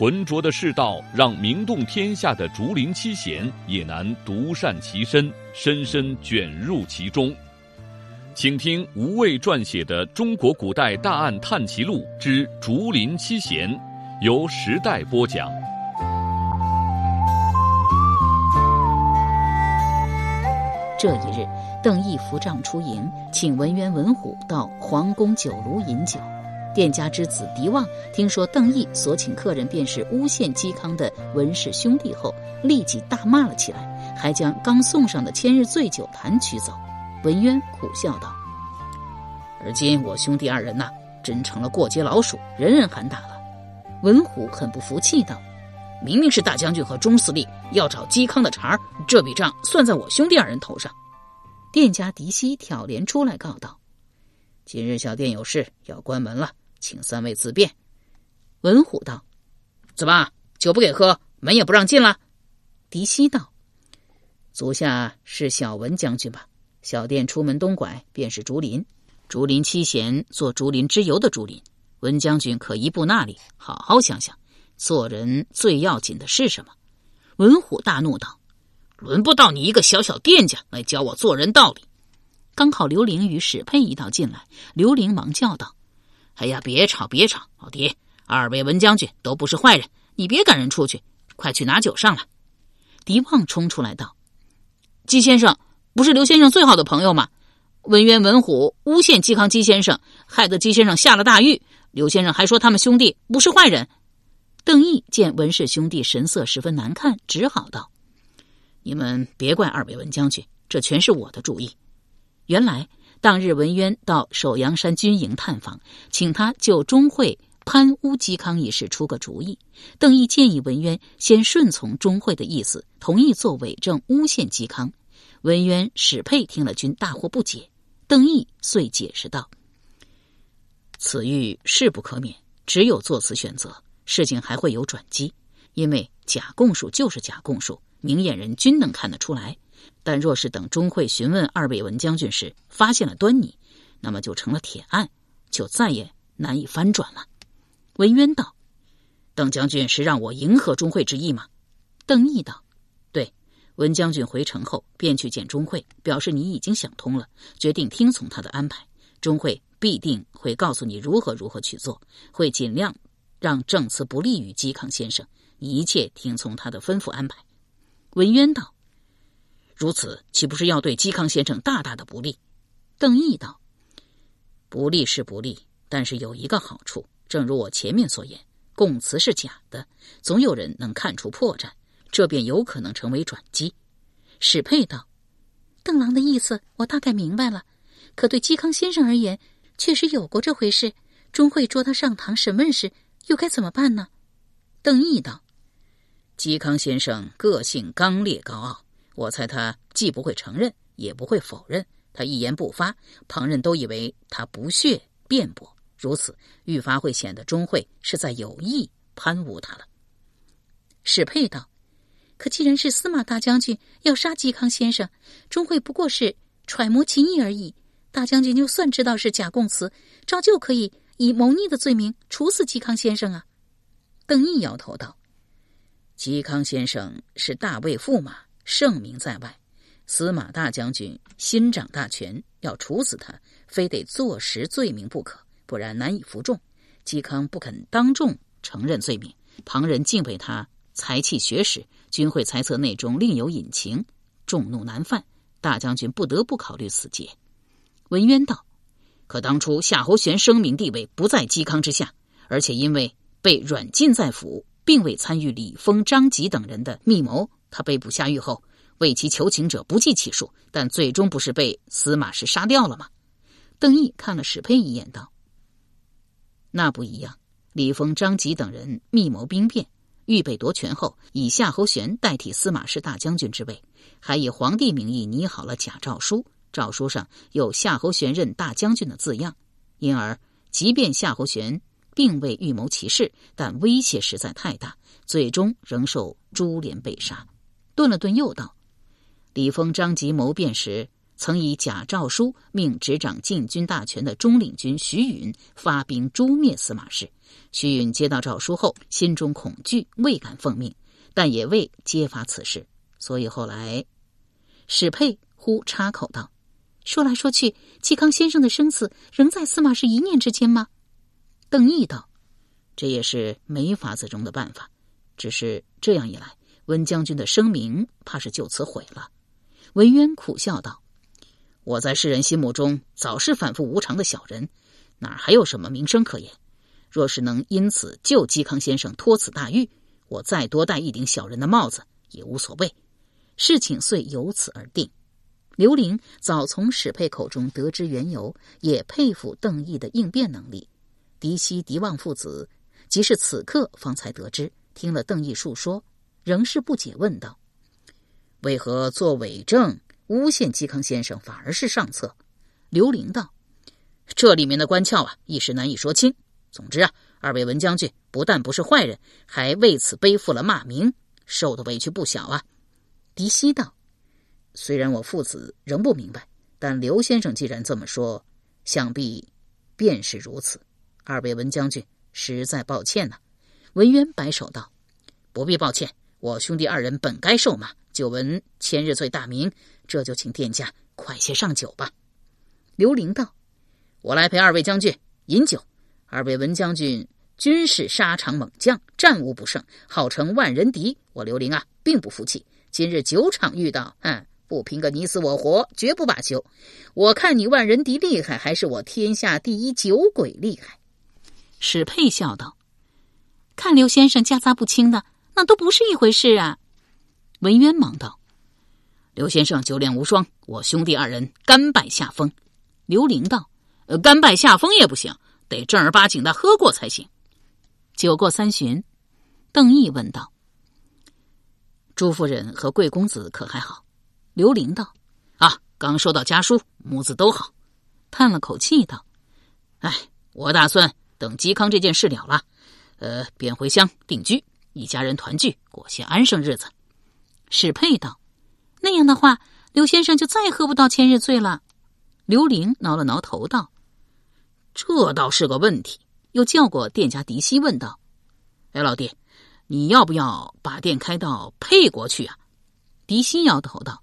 浑浊的世道，让名动天下的竹林七贤也难独善其身，深深卷入其中。请听吴畏撰写的《中国古代大案探奇录之竹林七贤》，由时代播讲。这一日，邓毅扶杖出营，请文渊、文虎到皇宫酒楼饮酒。店家之子狄旺听说邓毅所请客人便是诬陷嵇康的文氏兄弟后，立即大骂了起来，还将刚送上的千日醉酒坛取走。文渊苦笑道：“而今我兄弟二人呐，真成了过街老鼠，人人喊打了。”文虎很不服气道：“明明是大将军和钟司令要找嵇康的茬儿，这笔账算在我兄弟二人头上。”店家狄希挑帘出来告道：“今日小店有事要关门了。”请三位自便。文虎道：“怎么酒不给喝，门也不让进了？”狄希道：“足下是小文将军吧？小店出门东拐便是竹林，竹林七贤做竹林之游的竹林。文将军可一步那里，好好想想，做人最要紧的是什么？”文虎大怒道：“轮不到你一个小小店家来教我做人道理。”刚好刘玲与史佩一道进来，刘玲忙叫道。哎呀，别吵，别吵！老狄，二位文将军都不是坏人，你别赶人出去，快去拿酒上来。狄旺冲出来道：“姬先生不是刘先生最好的朋友吗？文渊、文虎诬陷嵇康，姬先生害得姬先生下了大狱。刘先生还说他们兄弟不是坏人。”邓毅见文氏兄弟神色十分难看，只好道：“你们别怪二位文将军，这全是我的主意。原来……”当日，文渊到首阳山军营探访，请他就钟会攀污嵇康一事出个主意。邓毅建议文渊先顺从钟会的意思，同意做伪证诬陷嵇康。文渊、史佩听了，均大惑不解。邓毅遂解释道：“此狱势不可免，只有做此选择，事情还会有转机。因为假供述就是假供述，明眼人均能看得出来。”但若是等钟会询问二位文将军时发现了端倪，那么就成了铁案，就再也难以翻转了。文渊道：“邓将军是让我迎合钟会之意吗？”邓毅道：“对。”文将军回城后便去见钟会，表示你已经想通了，决定听从他的安排。钟会必定会告诉你如何如何去做，会尽量让证词不利于嵇康先生。一切听从他的吩咐安排。文渊道。如此岂不是要对嵇康先生大大的不利？邓毅道：“不利是不利，但是有一个好处，正如我前面所言，供词是假的，总有人能看出破绽，这便有可能成为转机。”史佩道：“邓郎的意思我大概明白了，可对嵇康先生而言，确实有过这回事。钟会捉他上堂审问时，又该怎么办呢？”邓毅道：“嵇康先生个性刚烈高傲。”我猜他既不会承认，也不会否认。他一言不发，旁人都以为他不屑辩驳。如此，愈发会显得钟会是在有意攀污他了。史佩道：“可既然是司马大将军要杀嵇康先生，钟会不过是揣摩其意而已。大将军就算知道是假供词，照旧可以以谋逆的罪名处死嵇康先生啊。”邓毅摇头道：“嵇康先生是大魏驸马。”盛名在外，司马大将军新掌大权，要处死他，非得坐实罪名不可，不然难以服众。嵇康不肯当众承认罪名，旁人敬佩他才气学识，均会猜测内中另有隐情，众怒难犯。大将军不得不考虑此节。文渊道：“可当初夏侯玄声名地位不在嵇康之下，而且因为被软禁在府，并未参与李丰、张吉等人的密谋。”他被捕下狱后，为其求情者不计其数，但最终不是被司马氏杀掉了吗？邓毅看了史佩一眼，道：“那不一样。李丰、张吉等人密谋兵变，预备夺权后，以夏侯玄代替司马氏大将军之位，还以皇帝名义拟好了假诏书，诏书上有夏侯玄任大将军的字样。因而，即便夏侯玄并未预谋其事，但威胁实在太大，最终仍受株连被杀。顿了顿，又道：“李丰、张吉谋变时。”曾以假诏书命执掌禁军大权的中领军徐允发兵诛灭司马氏。徐允接到诏书后，心中恐惧，未敢奉命，但也未揭发此事。所以后来，史佩忽插口道：“说来说去，嵇康先生的生死仍在司马氏一念之间吗？”邓毅道：“这也是没法子中的办法。只是这样一来，温将军的声名怕是就此毁了。”文渊苦笑道。我在世人心目中早是反复无常的小人，哪还有什么名声可言？若是能因此救嵇康先生脱此大狱，我再多戴一顶小人的帽子也无所谓。事情遂由此而定。刘玲早从史佩口中得知缘由，也佩服邓毅的应变能力。狄希、狄旺父子即是此刻方才得知，听了邓毅述说，仍是不解，问道：“为何做伪证？”诬陷嵇康先生反而是上策，刘玲道：“这里面的关窍啊，一时难以说清。总之啊，二位文将军不但不是坏人，还为此背负了骂名，受的委屈不小啊。”狄希道：“虽然我父子仍不明白，但刘先生既然这么说，想必便是如此。二位文将军实在抱歉呐。”文渊摆手道：“不必抱歉，我兄弟二人本该受骂。久闻千日醉大名。”这就请店家快些上酒吧。刘玲道：“我来陪二位将军饮酒。二位文将军均是沙场猛将，战无不胜，号称万人敌。我刘玲啊，并不服气。今日酒场遇到，嗯，不拼个你死我活，绝不罢休。我看你万人敌厉害，还是我天下第一酒鬼厉害？”史佩笑道：“看刘先生夹杂不清的，那都不是一回事啊。”文渊忙道。刘先生酒量无双，我兄弟二人甘拜下风。刘玲道：“呃，甘拜下风也不行，得正儿八经的喝过才行。”酒过三巡，邓毅问道：“朱夫人和贵公子可还好？”刘玲道：“啊，刚收到家书，母子都好。”叹了口气道：“哎，我打算等嵇康这件事了了，呃，便回乡定居，一家人团聚，过些安生日子。”史佩道。那样的话，刘先生就再喝不到千日醉了。刘玲挠了挠头道：“这倒是个问题。”又叫过店家狄希问道：“哎，老弟，你要不要把店开到沛国去啊？”狄希摇头道：“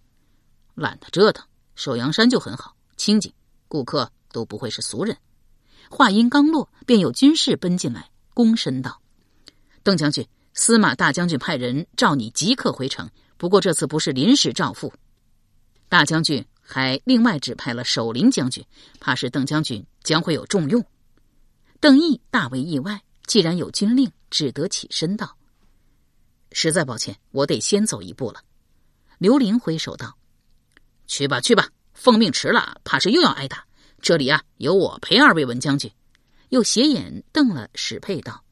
懒得折腾，首阳山就很好，清静，顾客都不会是俗人。”话音刚落，便有军士奔进来，躬身道：“邓将军，司马大将军派人召你即刻回城。”不过这次不是临时照付，大将军还另外指派了守陵将军，怕是邓将军将会有重用。邓毅大为意外，既然有军令，只得起身道：“实在抱歉，我得先走一步了。”刘玲挥手道：“去吧，去吧，奉命迟了，怕是又要挨打。这里啊，有我陪二位文将军。”又斜眼瞪了史佩道：“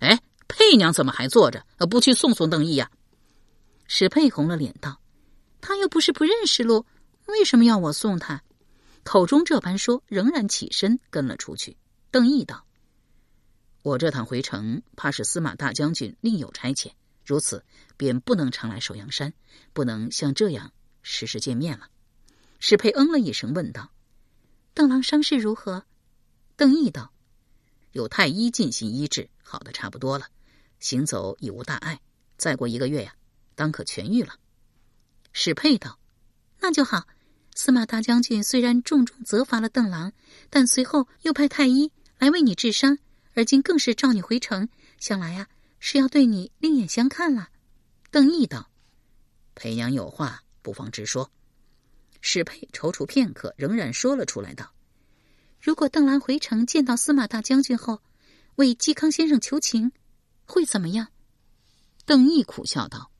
哎，佩娘怎么还坐着？不去送送邓毅呀？”史佩红了脸道：“他又不是不认识路，为什么要我送他？”口中这般说，仍然起身跟了出去。邓毅道：“我这趟回城，怕是司马大将军另有差遣，如此便不能常来首阳山，不能像这样时时见面了。”史佩嗯了一声，问道：“邓郎伤势如何？”邓毅道：“有太医进行医治，好的差不多了，行走已无大碍。再过一个月呀。”当可痊愈了，史佩道：“那就好。司马大将军虽然重重责罚了邓郎，但随后又派太医来为你治伤，而今更是召你回城，想来呀是要对你另眼相看了。”邓毅道：“裴娘有话，不妨直说。”史佩踌躇片刻，仍然说了出来道：“如果邓郎回城见到司马大将军后，为嵇康先生求情，会怎么样？”邓毅苦笑道。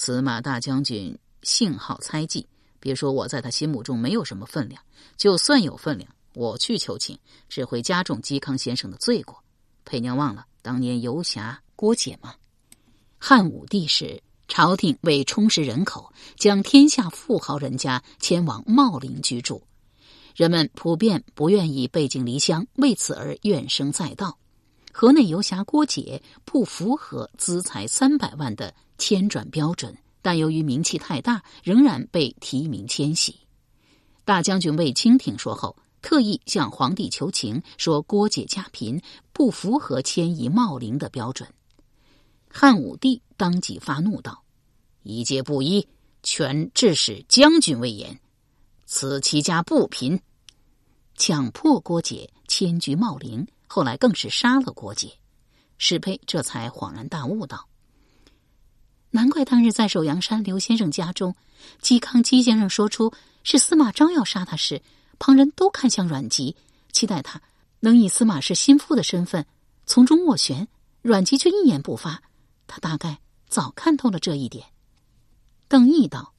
司马大将军幸好猜忌，别说我在他心目中没有什么分量，就算有分量，我去求情，只会加重嵇康先生的罪过。佩娘忘了当年游侠郭解吗？汉武帝时，朝廷为充实人口，将天下富豪人家迁往茂陵居住，人们普遍不愿意背井离乡，为此而怨声载道。河内游侠郭解不符合资财三百万的迁转标准，但由于名气太大，仍然被提名迁徙。大将军卫青听说后，特意向皇帝求情，说郭解家贫，不符合迁移茂陵的标准。汉武帝当即发怒道：“一介布衣，全致使将军威严，此其家不贫。”强迫郭解迁居茂陵。后来更是杀了郭解，史佩这才恍然大悟道：“难怪当日在首阳山刘先生家中，嵇康嵇先生说出是司马昭要杀他时，旁人都看向阮籍，期待他能以司马氏心腹的身份从中斡旋。阮籍却一言不发，他大概早看透了这一点。”邓毅道：“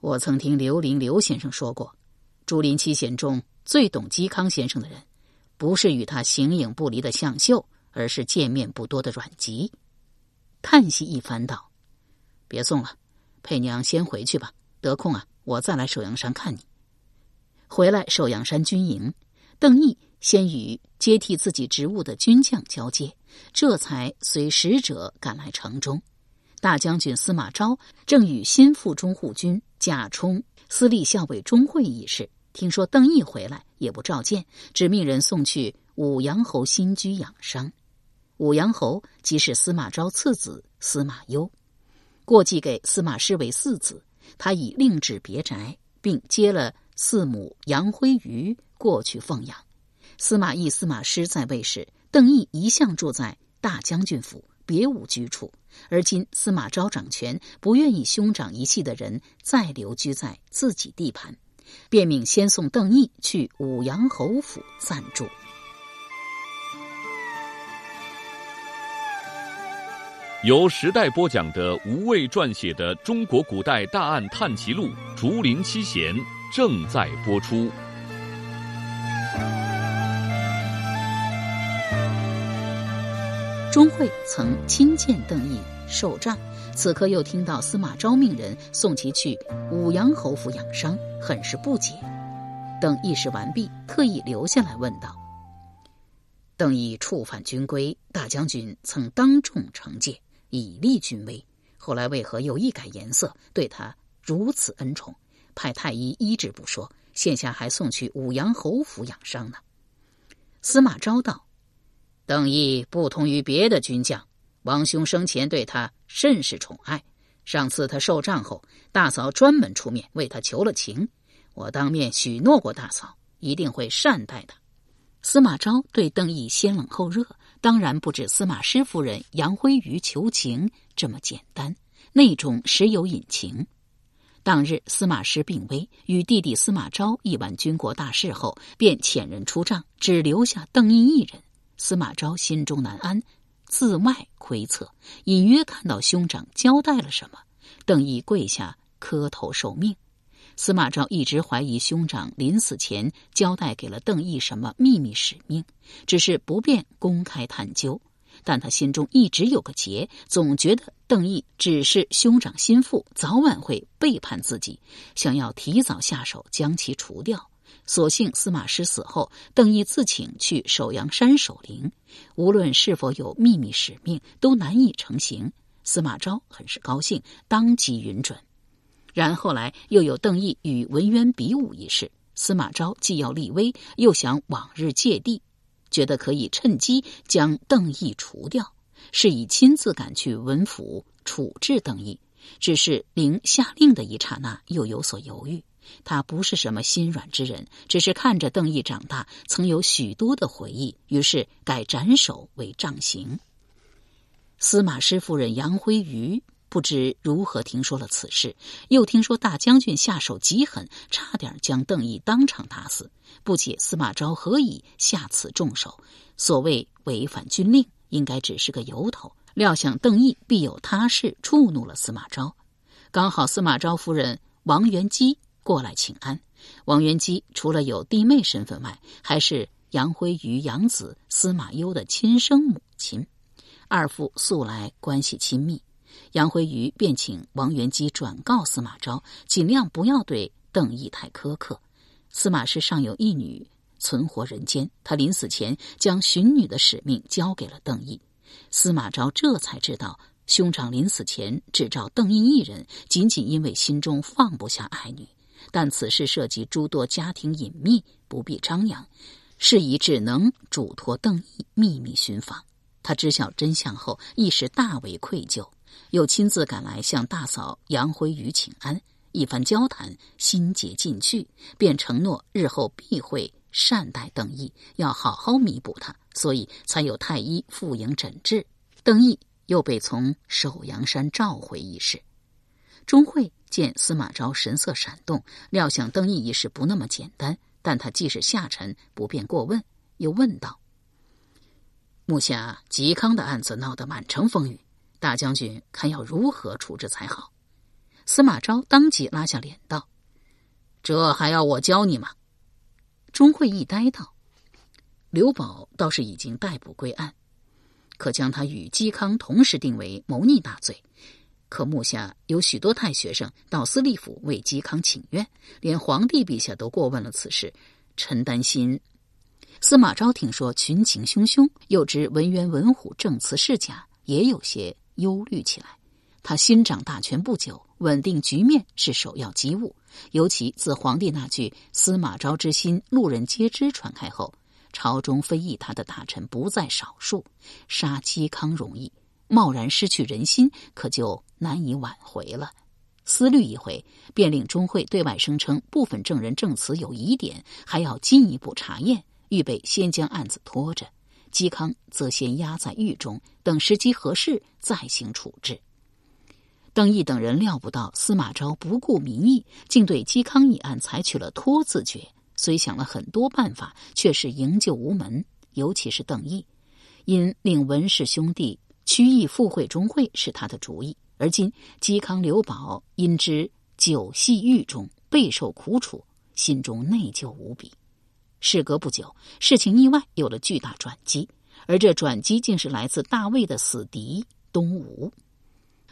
我曾听刘伶刘先生说过，竹林七贤中最懂嵇康先生的人。”不是与他形影不离的向秀，而是见面不多的阮籍。叹息一番道：“别送了，佩娘先回去吧。得空啊，我再来首阳山看你。”回来首阳山军营，邓毅先与接替自己职务的军将交接，这才随使者赶来城中。大将军司马昭正与心腹中护军贾充私立校尉钟会议事。听说邓毅回来，也不召见，只命人送去武阳侯新居养伤。武阳侯即是司马昭次子司马攸，过继给司马师为四子。他已另置别宅，并接了四母杨辉瑜过去奉养。司马懿、司马师在位时，邓毅一向住在大将军府，别无居处。而今司马昭掌权，不愿意兄长一系的人再留居在自己地盘。便命先送邓毅去武阳侯府暂住。由时代播讲的吴畏撰写的《中国古代大案探奇录·竹林七贤》正在播出。钟会曾亲见邓毅受杖。此刻又听到司马昭命人送其去武阳侯府养伤，很是不解。等议事完毕，特意留下来问道：“邓毅触犯军规，大将军曾当众惩戒，以立军威。后来为何又一改颜色，对他如此恩宠？派太医医治不说，现下还送去武阳侯府养伤呢？”司马昭道：“邓毅不同于别的军将。”王兄生前对他甚是宠爱，上次他受杖后，大嫂专门出面为他求了情，我当面许诺过大嫂一定会善待他。司马昭对邓毅先冷后热，当然不止司马师夫人杨辉瑜求情这么简单，内中实有隐情。当日司马师病危，与弟弟司马昭议完军国大事后，便遣人出帐，只留下邓毅一人。司马昭心中难安。自外窥测，隐约看到兄长交代了什么。邓毅跪下磕头受命。司马昭一直怀疑兄长临死前交代给了邓毅什么秘密使命，只是不便公开探究。但他心中一直有个结，总觉得邓毅只是兄长心腹，早晚会背叛自己，想要提早下手将其除掉。所幸司马师死后，邓毅自请去首阳山守灵。无论是否有秘密使命，都难以成行。司马昭很是高兴，当即允准。然后来又有邓毅与文渊比武一事，司马昭既要立威，又想往日借地，觉得可以趁机将邓毅除掉，是以亲自赶去文府处置邓毅。只是临下令的一刹那，又有所犹豫。他不是什么心软之人，只是看着邓毅长大，曾有许多的回忆，于是改斩首为杖刑。司马师夫人杨辉瑜不知如何听说了此事，又听说大将军下手极狠，差点将邓毅当场打死，不解司马昭何以下此重手。所谓违反军令，应该只是个由头，料想邓毅必有他事，触怒了司马昭。刚好司马昭夫人王元姬。过来请安。王元姬除了有弟妹身份外，还是杨辉与养子司马攸的亲生母亲。二父素来关系亲密，杨辉瑜便请王元基转告司马昭，尽量不要对邓毅太苛刻。司马氏尚有一女存活人间，他临死前将寻女的使命交给了邓毅。司马昭这才知道，兄长临死前只召邓毅一人，仅仅因为心中放不下爱女。但此事涉及诸多家庭隐秘，不必张扬，事宜只能嘱托邓毅秘密寻访。他知晓真相后，一时大为愧疚，又亲自赶来向大嫂杨辉宇请安。一番交谈，心结尽去，便承诺日后必会善待邓毅，要好好弥补他，所以才有太医赴营诊治。邓毅又被从首阳山召回一事。钟会见司马昭神色闪动，料想邓毅一事不那么简单，但他既是下臣，不便过问，又问道：“目下嵇康的案子闹得满城风雨，大将军看要如何处置才好？”司马昭当即拉下脸道：“这还要我教你吗？”钟会一呆道：“刘宝倒是已经逮捕归案，可将他与嵇康同时定为谋逆大罪。可目下有许多太学生到司隶府为嵇康请愿，连皇帝陛下都过问了此事，臣担心。”司马昭听说群情汹汹，又知文渊文虎证词是假，也有些忧虑起来。他新掌大权不久。稳定局面是首要机务，尤其自皇帝那句“司马昭之心，路人皆知”传开后，朝中非议他的大臣不在少数。杀嵇康容易，贸然失去人心，可就难以挽回了。思虑一回，便令钟会对外声称部分证人证词有疑点，还要进一步查验，预备先将案子拖着。嵇康则先押在狱中，等时机合适再行处置。邓毅等人料不到司马昭不顾民意，竟对嵇康一案采取了拖字诀。虽想了很多办法，却是营救无门。尤其是邓毅，因令文氏兄弟屈意附会钟会是他的主意。而今嵇康、刘宝因之久系狱中，备受苦楚，心中内疚无比。事隔不久，事情意外有了巨大转机，而这转机竟是来自大魏的死敌东吴。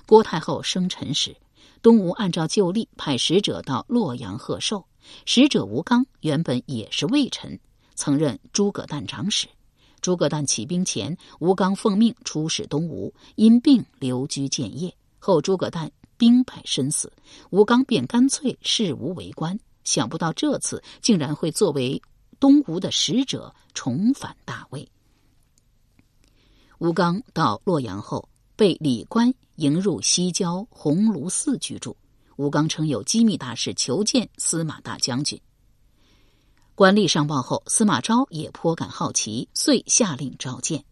郭太后生辰时，东吴按照旧例派使者到洛阳贺寿。使者吴刚原本也是魏臣，曾任诸葛诞长史。诸葛诞起兵前，吴刚奉命出使东吴，因病留居建业。后诸葛诞兵败身死，吴刚便干脆视吴为官。想不到这次竟然会作为东吴的使者重返大魏。吴刚到洛阳后。被李官迎入西郊鸿胪寺居住。吴刚称有机密大事求见司马大将军。官吏上报后，司马昭也颇感好奇，遂下令召见。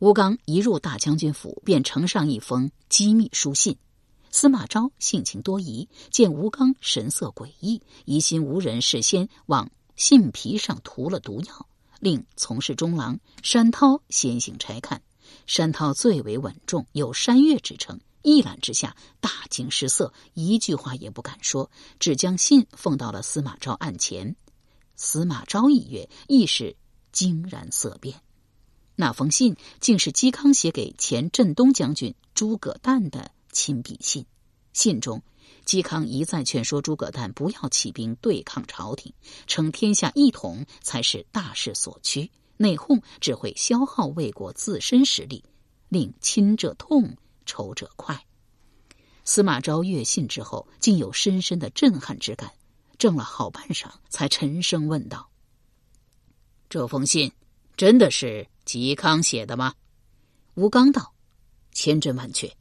吴刚一入大将军府，便呈上一封机密书信。司马昭性情多疑，见吴刚神色诡异，疑心无人事先往信皮上涂了毒药，令从事中郎山涛先行拆看。山涛最为稳重，有山岳之称。一览之下，大惊失色，一句话也不敢说，只将信奉到了司马昭案前。司马昭一阅，亦是惊然色变。那封信竟是嵇康写给前镇东将军诸葛诞的亲笔信。信中，嵇康一再劝说诸葛诞不要起兵对抗朝廷，称天下一统才是大势所趋。内讧只会消耗魏国自身实力，令亲者痛，仇者快。司马昭阅信之后，竟有深深的震撼之感，怔了好半晌，才沉声问道：“这封信真的是嵇康写的吗？”吴刚道：“千真万确。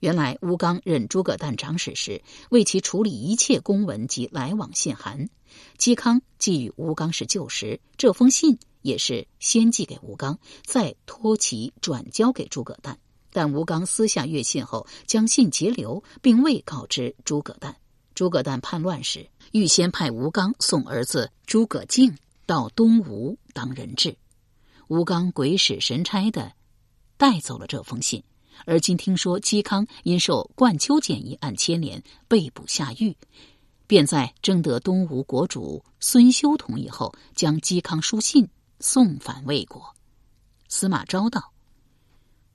原来吴刚任诸葛诞长史时，为其处理一切公文及来往信函。嵇康既与吴刚是旧识，这封信。”也是先寄给吴刚，再托其转交给诸葛诞。但吴刚私下阅信后，将信截留，并未告知诸葛诞。诸葛诞叛乱时，预先派吴刚送儿子诸葛敬到东吴当人质。吴刚鬼使神差的带走了这封信。而今听说嵇康因受冠丘谏一案牵连，被捕下狱，便在征得东吴国主孙休同意后，将嵇康书信。送返魏国，司马昭道：“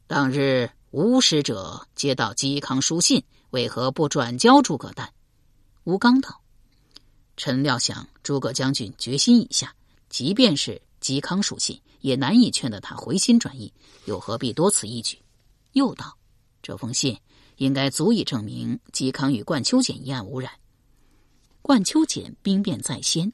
当日吴使者接到嵇康书信，为何不转交诸葛诞？吴刚道：“臣料想诸葛将军决心已下，即便是嵇康书信，也难以劝得他回心转意，又何必多此一举？”又道：“这封信应该足以证明嵇康与冠秋俭一案无染。冠秋俭兵变在先，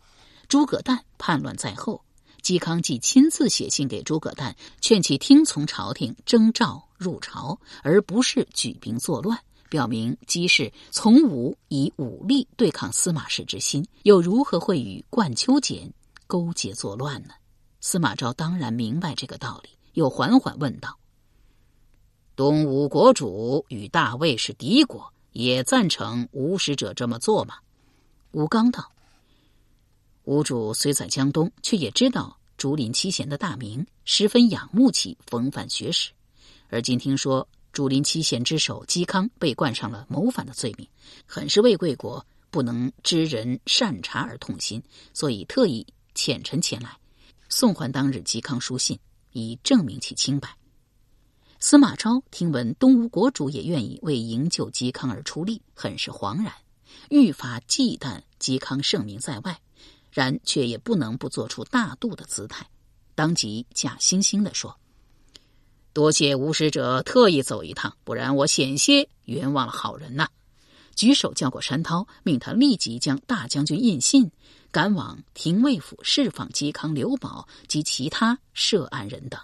诸葛诞叛乱在后。”嵇康既亲自写信给诸葛诞，劝其听从朝廷征召入朝，而不是举兵作乱，表明嵇氏从无以武力对抗司马氏之心，又如何会与冠秋俭勾结作乱呢？司马昭当然明白这个道理，又缓缓问道：“东吴国主与大魏是敌国，也赞成吴使者这么做吗？”吴刚道。吴主虽在江东，却也知道竹林七贤的大名，十分仰慕其风范学识。而今听说竹林七贤之首嵇康被冠上了谋反的罪名，很是为贵国不能知人善察而痛心，所以特意遣臣前来送还当日嵇康书信，以证明其清白。司马昭听闻东吴国主也愿意为营救嵇康而出力，很是惶然，愈发忌惮嵇康盛名在外。然却也不能不做出大度的姿态，当即假惺惺的说：“多谢吴使者特意走一趟，不然我险些冤枉了好人呐！”举手叫过山涛，命他立即将大将军印信赶往廷尉府释放嵇康、刘宝及其他涉案人等。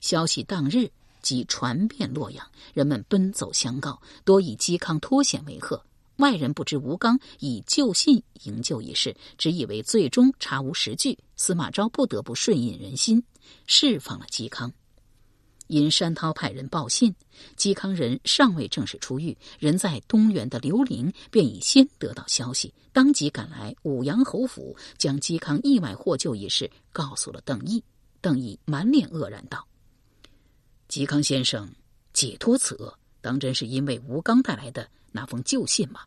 消息当日即传遍洛阳，人们奔走相告，多以嵇康脱险为贺。外人不知吴刚以救信营救一事，只以为最终查无实据。司马昭不得不顺应人心，释放了嵇康。因山涛派人报信，嵇康人尚未正式出狱，人在东原的刘伶便已先得到消息，当即赶来武阳侯府，将嵇康意外获救一事告诉了邓毅。邓毅满脸愕然道：“嵇康先生解脱此厄，当真是因为吴刚带来的？”那封旧信吗？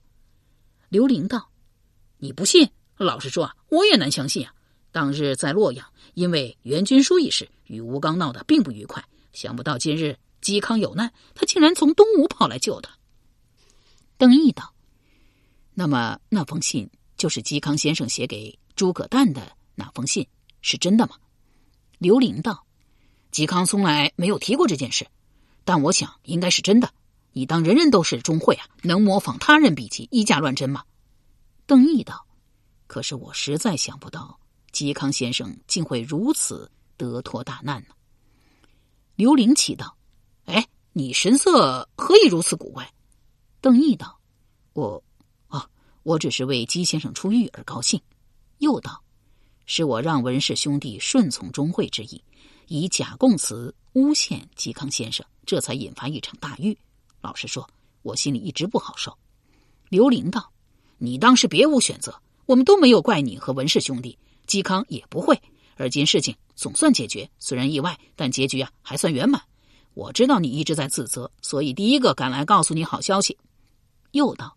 刘玲道：“你不信？老实说啊，我也难相信啊。当日在洛阳，因为袁军书一事与吴刚闹得并不愉快，想不到今日嵇康有难，他竟然从东吴跑来救他。”邓毅道：“那么那封信就是嵇康先生写给诸葛诞的那封信，是真的吗？”刘玲道：“嵇康从来没有提过这件事，但我想应该是真的。”你当人人都是钟会啊？能模仿他人笔迹以假乱真吗？邓毅道：“可是我实在想不到，嵇康先生竟会如此得脱大难呢。”刘伶奇道：“哎，你神色何以如此古怪？”邓毅道：“我，啊，我只是为嵇先生出狱而高兴。”又道：“是我让文氏兄弟顺从钟会之意，以假供词诬陷嵇康先生，这才引发一场大狱。”老实说，我心里一直不好受。刘玲道：“你当时别无选择，我们都没有怪你和文氏兄弟，嵇康也不会。而今事情总算解决，虽然意外，但结局啊还算圆满。我知道你一直在自责，所以第一个赶来告诉你好消息。”又道：“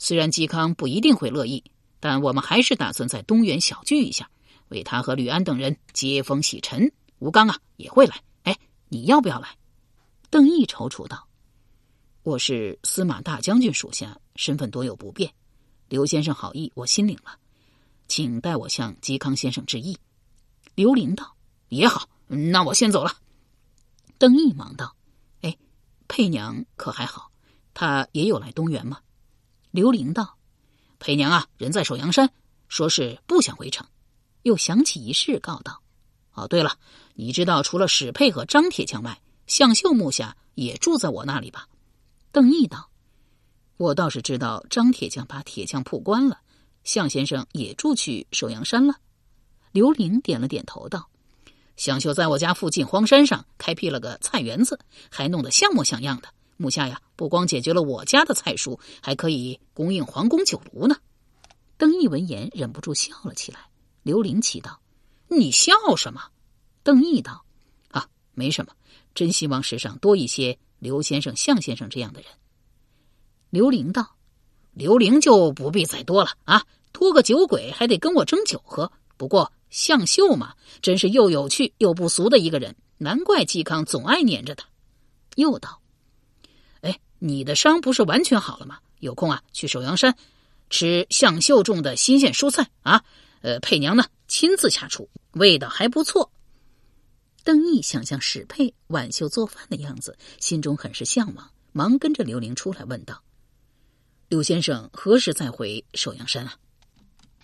虽然嵇康不一定会乐意，但我们还是打算在东园小聚一下，为他和吕安等人接风洗尘。吴刚啊也会来，哎，你要不要来？”邓毅踌躇道。我是司马大将军属下，身份多有不便。刘先生好意，我心领了，请代我向嵇康先生致意。刘伶道：“也好，那我先走了。”邓毅忙道：“哎，佩娘可还好？她也有来东原吗？”刘伶道：“佩娘啊，人在首阳山，说是不想回城。”又想起一事，告道：“哦，对了，你知道除了史佩和张铁匠外，向秀木下也住在我那里吧？”邓毅道：“我倒是知道张铁匠把铁匠铺关了，向先生也住去首阳山了。”刘玲点了点头道：“向秀在我家附近荒山上开辟了个菜园子，还弄得像模像样的。木下呀，不光解决了我家的菜蔬，还可以供应皇宫酒炉呢。”邓毅闻言忍不住笑了起来。刘玲奇道：“你笑什么？”邓毅道：“啊，没什么，真希望世上多一些。”刘先生、向先生这样的人，刘玲道：“刘玲就不必再多了啊，托个酒鬼还得跟我争酒喝。不过向秀嘛，真是又有趣又不俗的一个人，难怪嵇康总爱黏着他。”又道：“哎，你的伤不是完全好了吗？有空啊，去首阳山吃向秀种的新鲜蔬菜啊。呃，佩娘呢亲自下厨，味道还不错。”邓毅想象史佩、晚秀做饭的样子，心中很是向往，忙跟着刘玲出来问道：“刘先生何时再回首阳山啊？”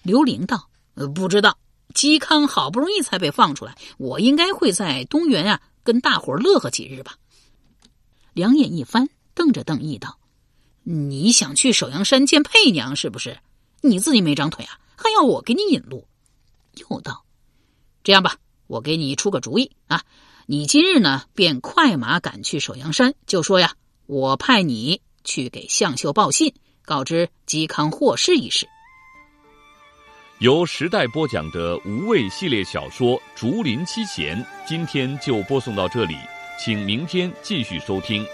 刘玲道：“呃，不知道。嵇康好不容易才被放出来，我应该会在东园啊，跟大伙儿乐呵几日吧。”两眼一翻，瞪着邓毅道：“你想去首阳山见佩娘是不是？你自己没长腿啊，还要我给你引路？”又道：“这样吧。”我给你出个主意啊！你今日呢，便快马赶去首阳山，就说呀，我派你去给向秀报信，告知嵇康获释一事。由时代播讲的无畏系列小说《竹林七贤》，今天就播送到这里，请明天继续收听。